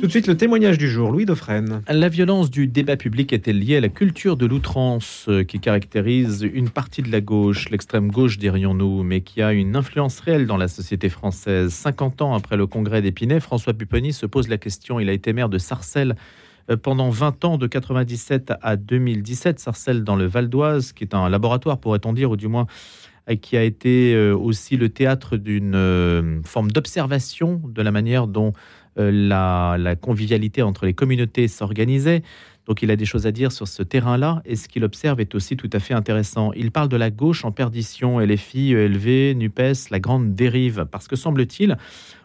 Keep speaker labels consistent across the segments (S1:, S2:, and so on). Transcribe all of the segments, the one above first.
S1: Tout de suite, le témoignage du jour, Louis Dauphren.
S2: La violence du débat public est-elle liée à la culture de l'outrance euh, qui caractérise une partie de la gauche, l'extrême gauche dirions-nous, mais qui a une influence réelle dans la société française? 50 ans après le congrès d'Épinay, François Pupponi se pose la question. Il a été maire de Sarcelles euh, pendant 20 ans, de 97 à 2017. Sarcelles dans le Val d'Oise, qui est un laboratoire, pourrait-on dire, ou du moins euh, qui a été aussi le théâtre d'une forme d'observation de la manière dont euh, la, convivialité entre les communautés s'organisait. Donc il a des choses à dire sur ce terrain-là, et ce qu'il observe est aussi tout à fait intéressant. Il parle de la gauche en perdition, LFI, ELV, NUPES, la grande dérive, parce que semble-t-il,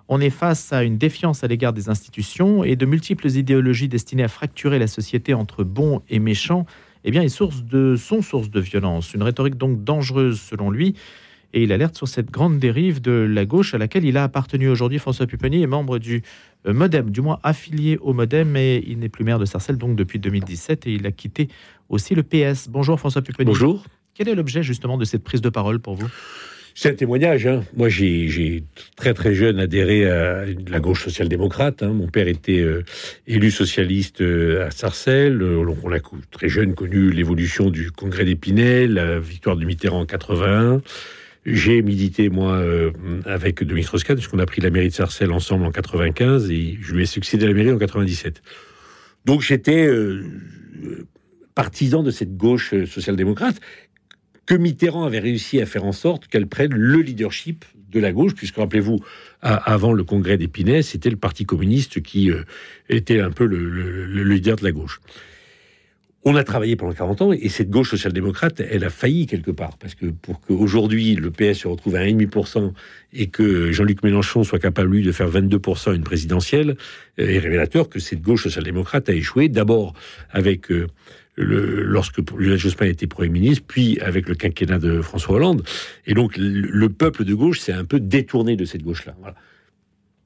S2: on est face à une défiance à l'égard des institutions et de multiples idéologies destinées à fracturer la société entre bons et méchants, eh bien, source de, sont source de violence. Une rhétorique donc dangereuse selon lui, et il alerte sur cette grande dérive de la gauche à laquelle il a appartenu aujourd'hui. François Pupponi est membre du euh, Modem, du moins affilié au Modem, mais il n'est plus maire de Sarcelles donc depuis 2017 et il a quitté aussi le PS. Bonjour François Pupponi.
S3: Bonjour.
S2: Quel est l'objet justement de cette prise de parole pour vous?
S3: C'est un témoignage. Hein. Moi, j'ai très très jeune adhéré à la gauche social-démocrate. Hein. Mon père était euh, élu socialiste euh, à Sarcelles. on a très jeune connu l'évolution du congrès d'Épinay, la victoire de Mitterrand en 81. J'ai milité, moi, euh, avec Dominique Strauss-Kahn, puisqu'on a pris la mairie de Sarcelles ensemble en 95 et je lui ai succédé à la mairie en 97. Donc j'étais euh, partisan de cette gauche euh, social-démocrate que Mitterrand avait réussi à faire en sorte qu'elle prenne le leadership de la gauche, puisque rappelez-vous, avant le congrès d'Épinay, c'était le Parti communiste qui était un peu le leader de la gauche. On a travaillé pendant 40 ans et cette gauche social-démocrate, elle a failli quelque part. Parce que pour qu'aujourd'hui le PS se retrouve à 1,5% et que Jean-Luc Mélenchon soit capable, lui, de faire 22% à une présidentielle, euh, est révélateur que cette gauche social-démocrate a échoué. D'abord avec euh, le, lorsque Lionel Jospin était Premier ministre, puis avec le quinquennat de François Hollande. Et donc le peuple de gauche s'est un peu détourné de cette gauche-là. Voilà.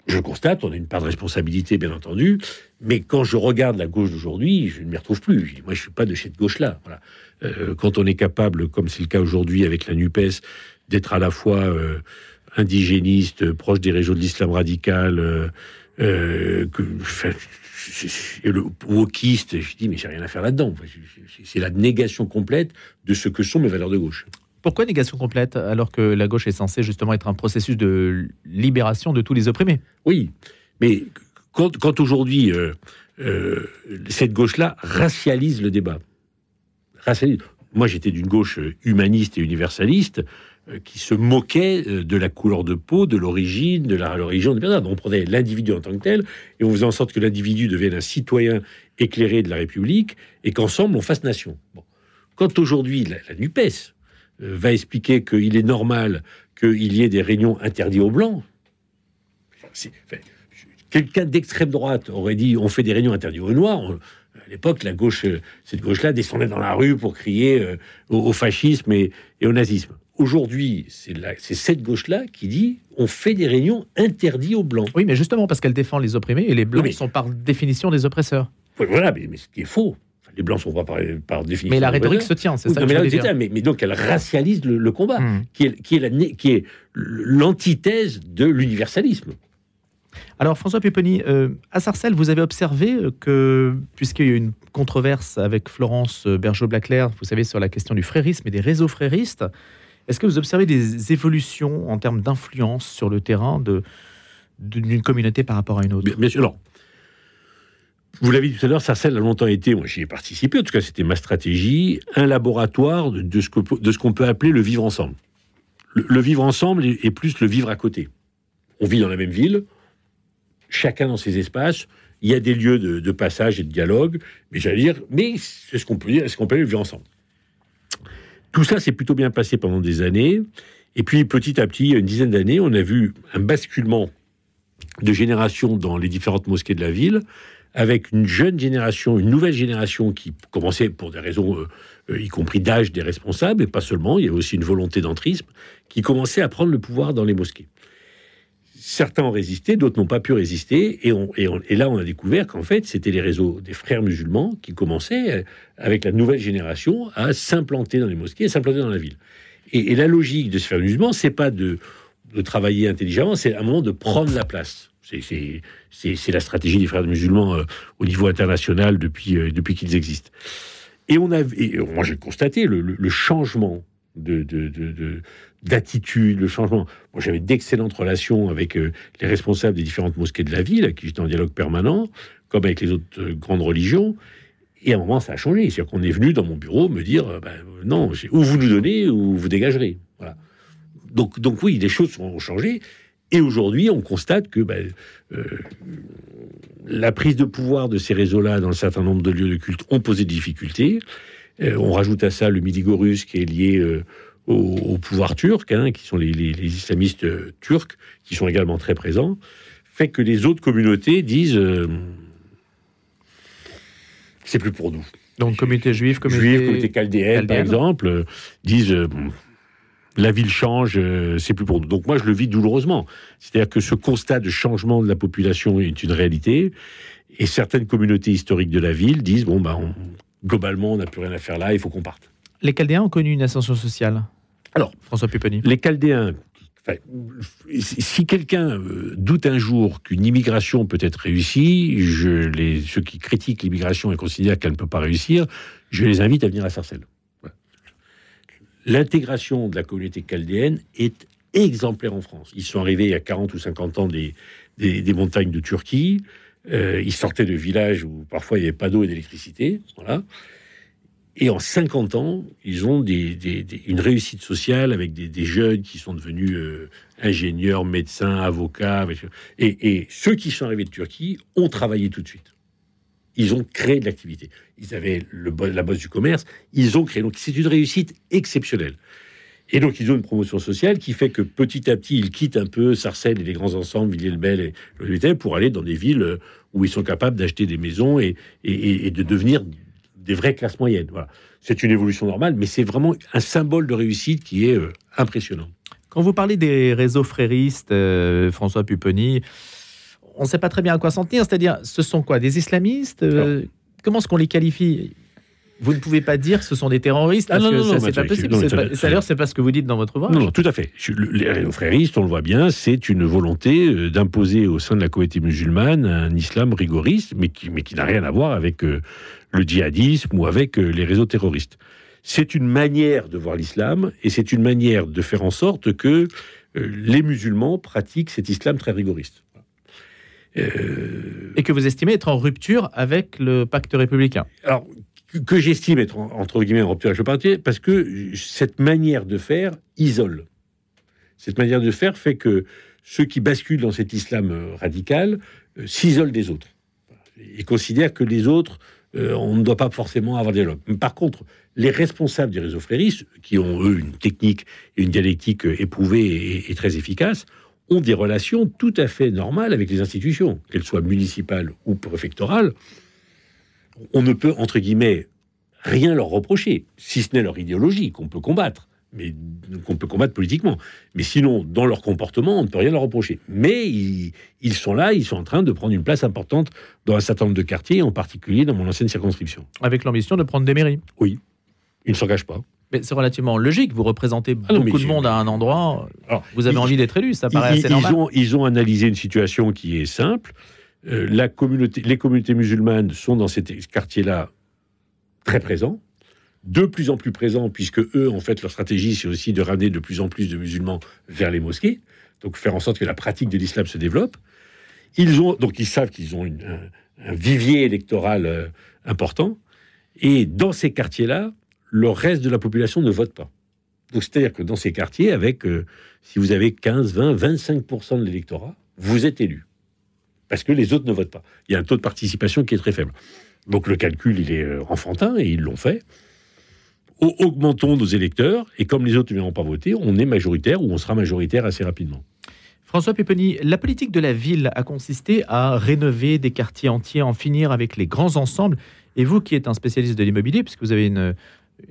S3: Je constate, on a une part de responsabilité, bien entendu, mais quand je regarde la gauche d'aujourd'hui, je ne m'y retrouve plus. Moi, je suis pas de cette gauche-là. Euh, quand on est capable, comme c'est le cas aujourd'hui avec la Nupes, d'être à la fois euh, indigéniste, proche des réseaux de l'islam radical, euh, euh que, le wokiste, je dis mais j'ai rien à faire là-dedans. C'est la négation complète de ce que sont mes valeurs de gauche.
S2: Pourquoi négation complète alors que la gauche est censée justement être un processus de libération de tous les opprimés?
S3: Oui, mais quand, aujourd'hui euh, euh, cette gauche-là racialise le débat, Moi, j'étais d'une gauche humaniste et universaliste euh, qui se moquait de la couleur de peau, de l'origine, de la religion. On prenait l'individu en tant que tel et on faisait en sorte que l'individu devienne un citoyen éclairé de la République et qu'ensemble on fasse nation. Quand aujourd'hui la, la NUPES, euh, va expliquer qu'il est normal qu'il y ait des réunions interdites aux blancs. Quelqu'un d'extrême droite aurait dit on fait des réunions interdites aux noirs. à l'époque, la gauche, euh, cette gauche-là, descendait dans la rue pour crier euh, au, fascisme et, au nazisme. Aujourd'hui, c'est cette gauche-là qui dit on fait des réunions interdites aux blancs.
S2: Oui, mais justement parce qu'elle défend les opprimés et les blancs sont par définition des oppresseurs.
S3: Voilà, mais ce qui est faux les blancs sont pas par, définition.
S2: Mais la rhétorique se tient, c'est ça.
S3: mais, mais, donc elle racialise le, combat, hmm. qui est, qui l'antithèse de l'universalisme.
S2: Alors François Pupponi, euh, à Sarcelles, vous avez observé que, puisqu'il y a eu une controverse avec Florence Bergeau-Blaclair, vous savez, sur la question du frérisme et des réseaux fréristes, est-ce que vous observez des évolutions en termes d'influence sur le terrain de, d'une communauté par rapport à une autre?
S3: Bien sûr. Alors, vous l'avez dit tout à l'heure, Sarcelles a longtemps été, moi j'y ai participé, en tout cas c'était ma stratégie, un laboratoire de, ce qu'on peut appeler le vivre ensemble. Le, vivre ensemble est, plus le vivre à côté. On vit dans la même ville, chacun dans ses espaces, il y a des lieux de, passage et de dialogue, mais j'allais dire, mais c'est ce qu'on peut dire, est-ce qu'on peut vivre ensemble. Tout ça s'est plutôt bien passé pendant des années, et puis petit à petit, il y a une dizaine d'années, on a vu un basculement de génération dans les différentes mosquées de la ville, avec une jeune génération, une nouvelle génération qui commençait pour des raisons, euh, euh, y compris d'âge des responsables, et pas seulement, il y avait aussi une volonté d'entrisme, qui commençait à prendre le pouvoir dans les mosquées. Certains ont résisté, d'autres n'ont pas pu résister, et, et, là on a découvert qu'en fait c'était les réseaux des frères musulmans qui commençaient, euh, avec la nouvelle génération, à s'implanter dans les mosquées, à s'implanter dans la ville. Et, la logique de ces frères musulmans, c'est pas de, de travailler intelligemment, c'est un moment de prendre la place C'est la stratégie des frères musulmans euh, au niveau international depuis, euh, depuis qu'ils existent. Et on a, moi j'ai constaté le, changement de, d'attitude, le changement. J'avais d'excellentes relations avec euh, les responsables des différentes mosquées de la ville, qui j'étais en dialogue permanent, comme avec les autres grandes religions. Et à un moment, ça a changé. C'est-à-dire qu'on est venu dans mon bureau me dire ben, non, ou vous nous donnez, ou vous dégagerez. Voilà. Donc, donc oui, des choses ont changé. Et aujourd'hui, on constate que ben, euh, la prise de pouvoir de ces réseaux-là dans un certain nombre de lieux de culte ont posé des difficultés. Euh, on rajoute à ça le Midi-Gorus qui est lié euh, au, pouvoir turc, hein, qui sont les, islamistes turcs, qui sont également très présents, fait que les autres communautés disent c'est plus pour nous.
S2: Donc communauté juive, communauté,
S3: juive, communauté chaldéenne, par exemple, disent la ville change, euh, c'est plus pour nous. Donc moi, je le vis douloureusement. C'est-à-dire que ce constat de changement de la population est une réalité, et certaines communautés historiques de la ville disent bon bah globalement, on n'a plus rien à faire là, il faut qu'on parte.
S2: Les Chaldéens ont connu une ascension sociale.
S3: Alors,
S2: François Pupponi.
S3: Les Chaldéens. si quelqu'un euh, doute un jour qu'une immigration peut être réussie, je les, ceux qui critiquent l'immigration et considèrent qu'elle ne peut pas réussir, je les invite à venir à Sarcelles l'intégration de la communauté chaldéenne est exemplaire en France. Ils sont arrivés il y a 40 ou 50 ans des, des, montagnes de Turquie. Euh, ils sortaient de villages où parfois il n'y avait pas d'eau et d'électricité. Voilà. Et en 50 ans, ils ont une réussite sociale avec des, jeunes qui sont devenus euh, ingénieurs, médecins, avocats. Et, ceux qui sont arrivés de Turquie ont travaillé tout de suite ils ont créé de l'activité. Ils avaient le, la bosse du commerce, ils ont créé. Donc c'est une réussite exceptionnelle. Et donc ils ont une promotion sociale qui fait que petit à petit, ils quittent un peu Sarcelles et les grands ensembles, Villiers-le-Bel et le pour aller dans des villes où ils sont capables d'acheter des maisons et, et, de devenir des vraies classes moyennes. Voilà. C'est une évolution normale, mais c'est vraiment un symbole de réussite qui est euh, impressionnant.
S2: Quand vous parlez des réseaux fréristes, euh, François Pupponi, on ne sait pas très bien à quoi s'en tenir. C'est-à-dire, ce sont quoi Des islamistes euh, Comment est-ce qu'on les qualifie? Vous ne pouvez pas dire que ce sont des terroristes, ah parce que ça, c'est pas possible. D'ailleurs, c'est pas ce que vous dites dans votre ouvrage.
S3: Non, tout à fait. Les fréristes, on le voit bien, c'est une volonté euh, d'imposer au sein de la communauté musulmane un islam rigoriste, mais qui, mais qui n'a rien à voir avec euh, le djihadisme ou avec les réseaux terroristes. C'est une manière de voir l'islam et c'est une manière de faire en sorte que les musulmans pratiquent cet islam très rigoriste.
S2: Euh, et que vous estimez être en rupture avec le pacte républicain.
S3: Alors, que j'estime être entre guillemets en rupture avec le parti, parce que cette manière de faire isole. Cette manière de faire fait que ceux qui basculent dans cet islam euh, radical euh, s'isolent des autres et considèrent que les autres, on ne doit pas forcément avoir des dialogue. Par contre, les responsables des réseaux fréristes, qui ont eux une technique et une dialectique éprouvée et très efficace, ont des relations tout à fait normales avec les institutions, qu'elles soient municipales ou préfectorales. On ne peut, entre guillemets, rien leur reprocher, si ce n'est leur idéologie qu'on peut combattre, mais qu'on peut combattre politiquement. Mais sinon, dans leur comportement, on ne peut rien leur reprocher. Mais ils, ils, sont là, ils sont en train de prendre une place importante dans un certain nombre de quartiers, en particulier dans mon ancienne circonscription.
S2: Avec l'ambition de prendre des mairies
S3: Oui. Ils ne s'engagent pas.
S2: Mais c'est relativement logique. Vous repréprésentez ah beaucoup de monde à un endroit. vous avez envie d'être élu, ça paraît assez normal.
S3: Ils ont, ils ont, analysé une situation qui est simple. Euh, la communauté, les communautés musulmanes sont dans ces quartiers-là très présents, de plus en plus présents, puisque eux, en fait, leur stratégie, c'est aussi de ramener de plus en plus de musulmans vers les mosquées, donc faire en sorte que la pratique de l'islam se développe. Ils ont, donc ils savent qu'ils ont un, vivier électoral euh, important, et dans ces quartiers-là, le reste de la population ne vote pas. Donc, c'est-à-dire que dans ces quartiers, avec, euh, si vous avez 15, 20, 25% de l'électorat, vous êtes élu. Parce que les autres ne votent pas. Il y a un taux de participation qui est très faible. Donc, le calcul, il est euh, enfantin, et ils l'ont fait. augmentons nos électeurs, et comme les autres ne viendront pas voter, on est majoritaire, ou on sera majoritaire assez rapidement.
S2: François Péponi, la politique de la ville a consisté à rénover des quartiers entiers, en finir avec les grands ensembles. Et vous, qui êtes un spécialiste de l'immobilier, puisque vous avez une,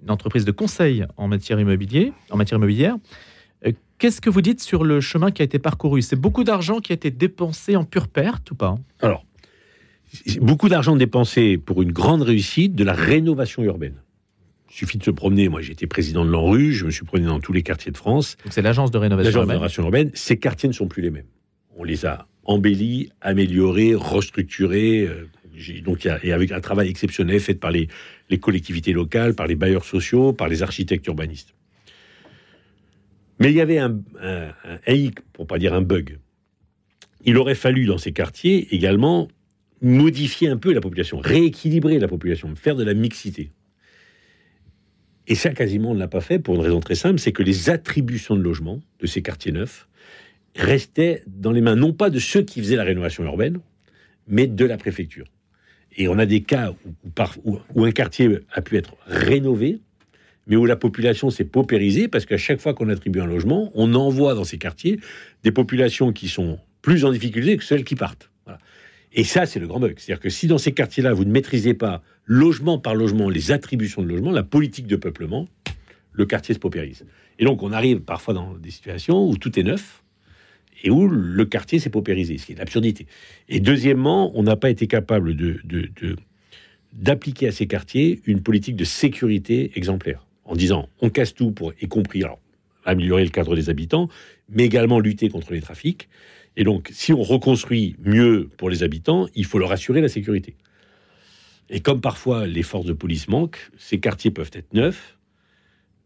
S2: une entreprise de conseil en matière, immobilier, en matière immobilière. Euh, qu'est-ce que vous dites sur le chemin qui a été parcouru? C'est beaucoup d'argent qui a été dépensé en pure perte ou pas?
S3: Alors, beaucoup d'argent dépensé pour une grande réussite de la rénovation urbaine. Il suffit de se promener. Moi, j'étais président de l'ANRU, je me suis promené dans tous les quartiers de France.
S2: c'est l'agence de rénovation urbaine.
S3: rénovation urbaine. Ces quartiers ne sont plus les mêmes. On les a embelli, amélioré, restructuré. Donc, il y a- et avec un travail exceptionnel fait par les, collectivités locales, par les bailleurs sociaux, par les architectes urbanistes. Mais il y avait un hic, pour pas dire un bug. Il aurait fallu dans ces quartiers également modifier un peu la population, rééquilibrer la population, faire de la mixité. Et ça, quasiment, on ne l'a pas fait pour une raison très simple, c'est que les attributions de logement de ces quartiers neufs restaient dans les mains non pas de ceux qui faisaient la rénovation urbaine, mais de la préfecture. Et on a des cas où, un quartier a pu être rénové, mais où la population s'est paupérisée, parce qu'à chaque fois qu'on attribue un logement, on envoie dans ces quartiers des populations qui sont plus en difficulté que celles qui partent. Et ça, c'est le grand bug. C'est-à-dire que si dans ces quartiers-là, vous ne maîtrisez pas logement par logement les attributions de logement, la politique de peuplement, le quartier se paupérise. Et donc, on arrive parfois dans des situations où tout est neuf et où le quartier s'est paupérisé, ce qui est l'absurdité. Et deuxièmement, on n'a pas été capable d'appliquer à ces quartiers une politique de sécurité exemplaire, en disant on casse tout pour, y compris alors, améliorer le cadre des habitants, mais également lutter contre les trafics. Et donc, si on reconstruit mieux pour les habitants, il faut leur assurer la sécurité. Et comme parfois les forces de police manquent, ces quartiers peuvent être neufs,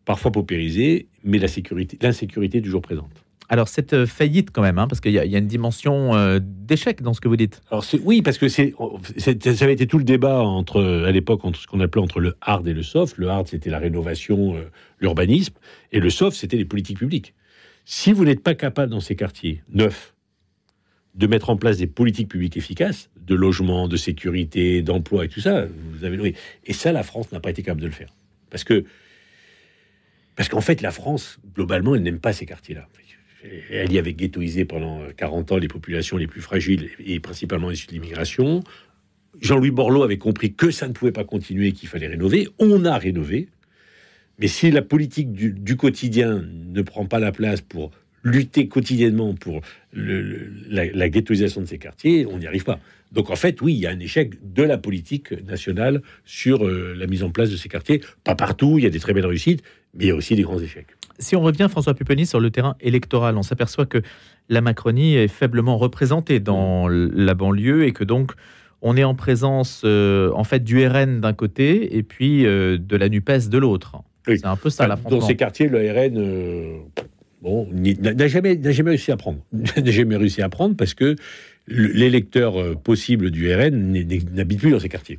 S3: parfois paupérisés, mais l'insécurité est toujours présente.
S2: Alors, cette euh, faillite, quand même, hein, parce qu'il y, a- une dimension euh, d'échec dans ce que vous dites.
S3: Oui, parce que c'est- ça avait été tout le débat entre, à l'époque, entre ce qu'on appelait entre le hard et le soft. Le hard, c'était la rénovation, euh, l'urbanisme, et le soft, c'était les politiques publiques. Si vous n'êtes pas capable dans ces quartiers neufs de mettre en place des politiques publiques efficaces, de logement, de sécurité, d'emploi et tout ça, vous avez oui. Et ça, la France n'a pas été capable de le faire, parce que parce qu'en fait, la France, globalement, elle n'aime pas ces quartiers-là. Elle y avait ghettoisé pendant 40 ans les populations les plus fragiles et principalement issues de l'immigration. Jean-Louis Borloo avait compris que ça ne pouvait pas continuer, qu'il fallait rénover. On a rénové. Mais si la politique du, quotidien ne prend pas la place pour lutter quotidiennement pour la ghettoisation de ces quartiers, on n'y arrive pas. Donc en fait, oui, il y a un échec de la politique nationale sur euh, la mise en place de ces quartiers. Pas partout, il y a des très belles réussites, mais il y a aussi des grands échecs.
S2: Si on revient, François Pupponi, sur le terrain électoral, on s'aperçoit que la Macronie est faiblement représentée dans l- la banlieue et que donc on est en présence euh, en fait du RN d'un côté et puis euh, de la Nupes de l'autre.
S3: Oui.
S2: C'est un peu ça
S3: Dans
S2: l'affrontement.
S3: ces quartiers, le RN euh, bon, n'a jamais, jamais réussi à prendre. n'a jamais réussi à prendre parce que le- l'électeur possible du RN n'habite plus dans ces quartiers.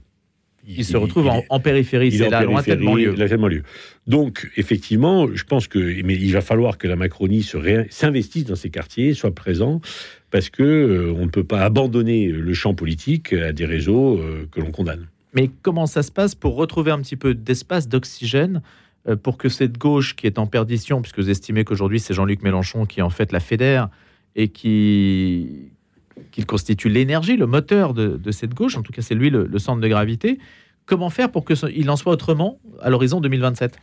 S2: Il se retrouve en, périphérie, c'est
S3: en
S2: la lointaine
S3: périphérie,
S2: banlieue.
S3: la lointaine banlieue. Donc, effectivement, je pense que mais il va falloir que la Macronie s'investisse dans ces quartiers, soit présent, parce que euh, on ne peut pas abandonner le champ politique à des réseaux euh, que l'on condamne.
S2: Mais comment ça se passe pour retrouver un petit peu d'espace, d'oxygène, euh, pour que cette gauche qui est en perdition, puisque vous estimez qu'aujourd'hui c'est Jean-Luc Mélenchon qui en fait la fédère et qui qu'il constitue l'énergie, le moteur de, cette gauche, en tout cas c'est lui le, centre de gravité, comment faire pour qu'il en soit autrement à l'horizon 2027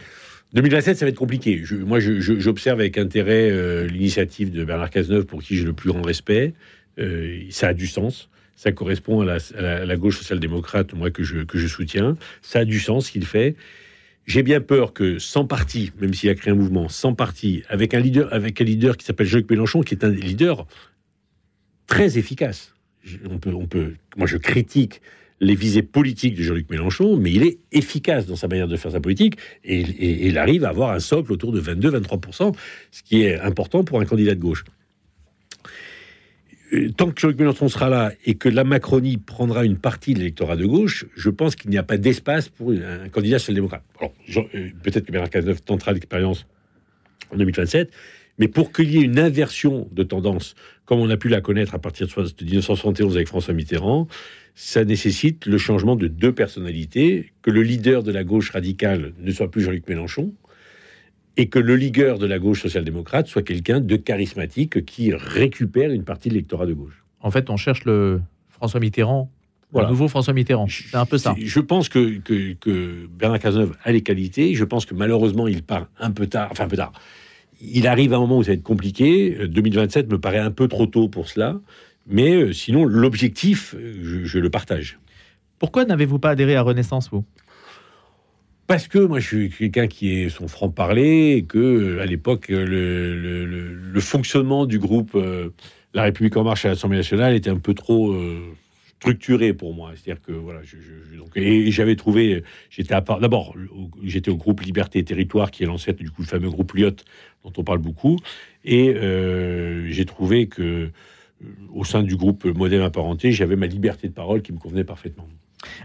S3: 2027, ça va être compliqué. Moi, j'observe avec intérêt euh, l'initiative de Bernard Cazeneuve, pour qui j'ai le plus grand respect. Euh, ça a du sens. Ça correspond à la, gauche social-démocrate, moi, que je, soutiens. Ça a du sens ce qu'il fait. J'ai bien peur que sans parti, même s'il a créé un mouvement, sans parti, avec un leader, avec un leader qui s'appelle Jean-Luc Mélenchon, qui est un leader très efficace. On peut, moi, je critique les visées politiques de Jean-Luc Mélenchon, mais il est efficace dans sa manière de faire sa politique et, et- il arrive à avoir un socle autour de 22-23%, ce qui est important pour un candidat de gauche. Euh, Tant que Jean-Luc Mélenchon sera là et que la Macronie prendra une partie de l'électorat de gauche, je pense qu'il n'y a pas d'espace pour un candidat social-démocrate. Euh, peut-être que Bernard Cazeneuve tentera l'expérience en 2027, mais pour qu'il y ait une inversion de tendance, comme on a pu la connaître à partir de soix- de 1971 avec François Mitterrand, ça nécessite le changement de deux personnalités, que le leader de la gauche radicale ne soit plus Jean-Luc Mélenchon, et que le leader de la gauche social-démocrate soit quelqu'un de charismatique qui récupère une partie de l'électorat de gauche.
S2: En fait, on cherche le François Mitterrand,
S3: Voilà.
S2: le nouveau François Mitterrand. C'est un peu ça.
S3: Je pense que, que, que Bernard Cazeneuve a les qualités. Je pense que malheureusement, il part un peu tard. Enfin, un peu tard. Il arrive un moment où ça va être compliqué. Euh, 2027 me paraît un peu trop tôt pour cela. Mais euh, sinon, l'objectif, euh, je, je le partage.
S2: Pourquoi n'avez-vous pas adhéré à Renaissance, vous?
S3: Parce que moi, je suis quelqu'un qui est son franc-parler et que, euh, à l'époque, euh, le, le- le- le fonctionnement du groupe euh, La République en marche à l'Assemblée nationale était un peu trop euh, structurée pour moi. C'est-à-dire que voilà, je, donc, et j'avais trouvé, j'étais à part. D'abord, j'étais au groupe Liberté et Territoire, qui est l'ancêtre du coup le fameux groupe Lyot dont on parle beaucoup, et euh, j'ai trouvé que euh, au sein du groupe Modem Apparenté, j'avais ma liberté de parole qui me convenait parfaitement.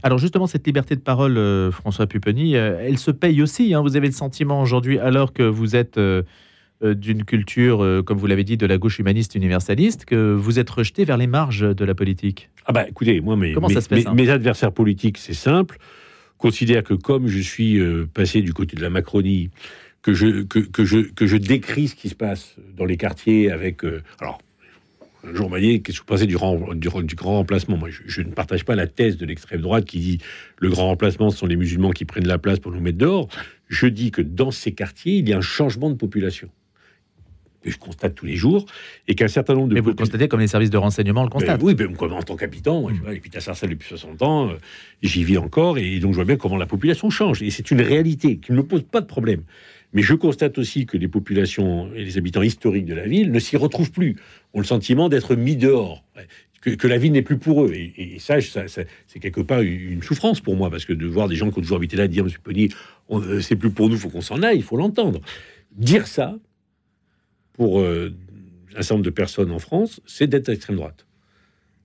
S2: Alors justement, cette liberté de parole, euh, François Pupponi, euh, elle se paye aussi. hein. Vous avez le sentiment aujourd'hui, alors que vous êtes d'une culture, comme vous l'avez dit, de la gauche humaniste universaliste, que vous êtes rejeté vers les marges de la politique?
S3: Ah bah écoutez, moi mes,
S2: Comment
S3: mes,
S2: ça se fait,
S3: mes-
S2: ça
S3: mes adversaires politiques, c'est simple, considèrent que comme je suis passé du côté de la Macronie, que je, que, que je, que je décris ce qui se passe dans les quartiers avec... euh, alors, un jour, m'a dit, qu'est-ce que vous pensez du, du, du grand remplacement? Moi, je, je ne partage pas la thèse de l'extrême droite qui dit le grand remplacement, ce sont les musulmans qui prennent la place pour nous mettre dehors. Je dis que dans ces quartiers, il y a un changement de population. Que je constate tous les jours, et qu'un certain nombre de
S2: Mais vous le constatez comme les services de renseignement le constatent.
S3: ben oui, ben, moi, en tant qu'habitant, moi, j'habite à Sarcelles depuis 60 ans, euh, j'y vis encore, et donc je vois bien comment la population change. Et c'est une réalité qui ne me pose pas de problème. Mais je constate aussi que les populations et les habitants historiques de la ville ne s'y retrouvent plus, ont le sentiment d'être mis dehors, que, la ville n'est plus pour eux. Et, ça, c'est quelque part une souffrance pour moi, parce que de voir des gens qui ont toujours habité là dire, Monsieur Pony, on- euh, c'est plus pour nous, faut qu'on s'en aille, il faut l'entendre. Dire ça, pour euh, un certain nombre de personnes en France, c'est d'être à l'extrême droite.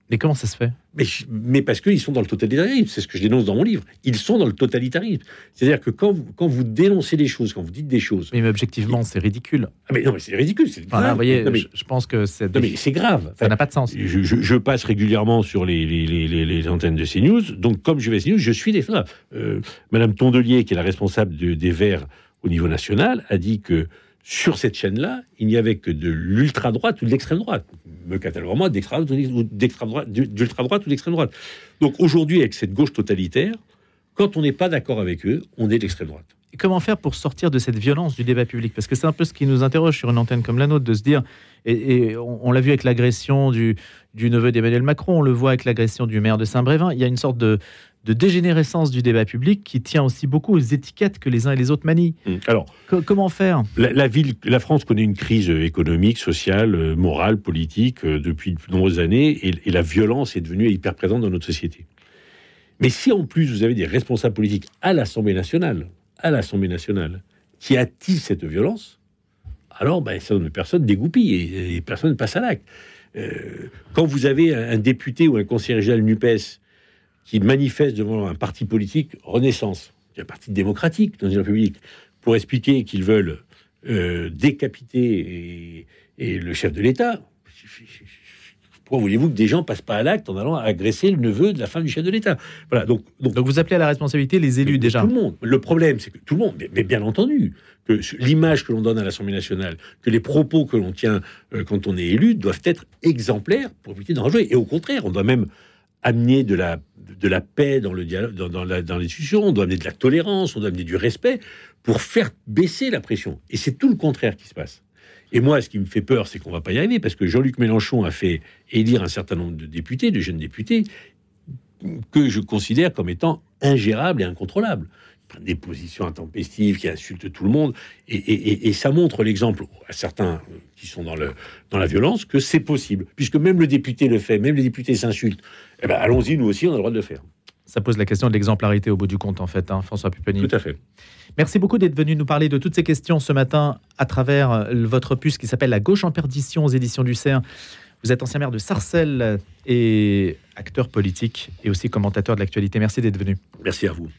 S2: Mais comment ça se fait?
S3: Mais, mais parce qu'ils sont dans le totalitarisme, c'est ce que je dénonce dans mon livre. Ils sont dans le totalitarisme. C'est-à-dire que quand vous, quand vous dénoncez des choses, quand vous dites des choses.
S2: Mais objectivement, c'est ridicule.
S3: Ah mais non, mais c'est ridicule, c'est grave.
S2: vous voyez,
S3: non, mais,
S2: je, je pense que c'est
S3: mais c'est grave.
S2: ça n'a pas de sens.
S3: Je, je- je passe régulièrement sur les, les- les- les- les antennes de CNews. Donc, comme je vais à CNews, je suis des. Euh, Madame Tondelier, qui est la responsable de- des Verts au niveau national, a dit que sur cette chaîne-là, il n'y avait que de l'ultra-droite ou de l'extrême-droite. Me catalogue d'extrême-droite, d'ultra-droite ou d'extrême-droite. Donc, aujourd'hui, avec cette gauche totalitaire, quand on n'est pas d'accord avec eux, on est d'extrême-droite.
S2: Et comment faire pour sortir de cette violence du débat public? Parce que c'est un peu ce qui nous interroge sur une antenne comme la nôtre, de se dire, et, on l'a vu avec l'agression du, du neveu d'Emmanuel Macron, on le voit avec l'agression du maire de Saint-Brévin, il y a une sorte de, de dégénérescence du débat public qui tient aussi beaucoup aux étiquettes que les uns et les autres manient.
S3: Alors,
S2: Co- comment faire?
S3: La, la ville, la France connaît une crise économique, sociale, euh, morale, politique euh, depuis de nombreuses années, et, et la violence est devenue hyper présente dans notre société. Mais si en plus vous avez des responsables politiques à l'Assemblée nationale, à l'Assemblée nationale, qui attisent cette violence, alors ben, ça donne personne dégoupille et, et personne ne passe à l'acte. Euh, quand vous avez un, un député ou un conseiller régional Nupes qui manifeste devant un parti politique Renaissance, un parti démocratique dans une république, pour expliquer qu'ils veulent euh, décapiter et, et le chef de l'État. Pourquoi voulez-vous que des gens passent pas à l'acte en allant agresser le neveu de la femme du chef de l'État? Voilà, donc, donc,
S2: Donc vous appelez à la responsabilité les élus déjà.
S3: Tout le monde. Le problème, c'est que tout le monde, mais, mais bien entendu, que l'image que l'on donne à l'Assemblée nationale, que les propos que l'on tient euh, quand on est élu doivent être exemplaires pour éviter d'en rejouer. Et au contraire, on doit même amener de la, de la paix dans le dans, dans les discussions, on doit amener de la tolérance, on doit amener du respect pour faire baisser la pression. Et c'est tout le contraire qui se passe. Et moi, ce qui me fait peur, c'est qu'on va pas y arriver, parce que Jean-Luc Mélenchon a fait élire un certain nombre de députés, de jeunes députés, que je considère comme étant ingérables et incontrôlables. Prennent des positions intempestives qui insultent tout le monde, et, et- et- et ça montre l'exemple à certains qui sont dans, le, dans la violence que c'est possible, puisque même le député le fait, même les députés s'insultent. Eh ben, allons-y, nous aussi, on a le droit de le faire.
S2: Ça pose la question de l'exemplarité au bout du compte, en fait, hein, François Pupponi.
S3: Tout à fait.
S2: Merci beaucoup d'être venu nous parler de toutes ces questions ce matin à travers euh, votre opus qui s'appelle La gauche en perdition aux éditions du CERF. Vous êtes ancien maire de Sarcelles et acteur politique et aussi commentateur de l'actualité. Merci d'être venu.
S3: Merci à vous.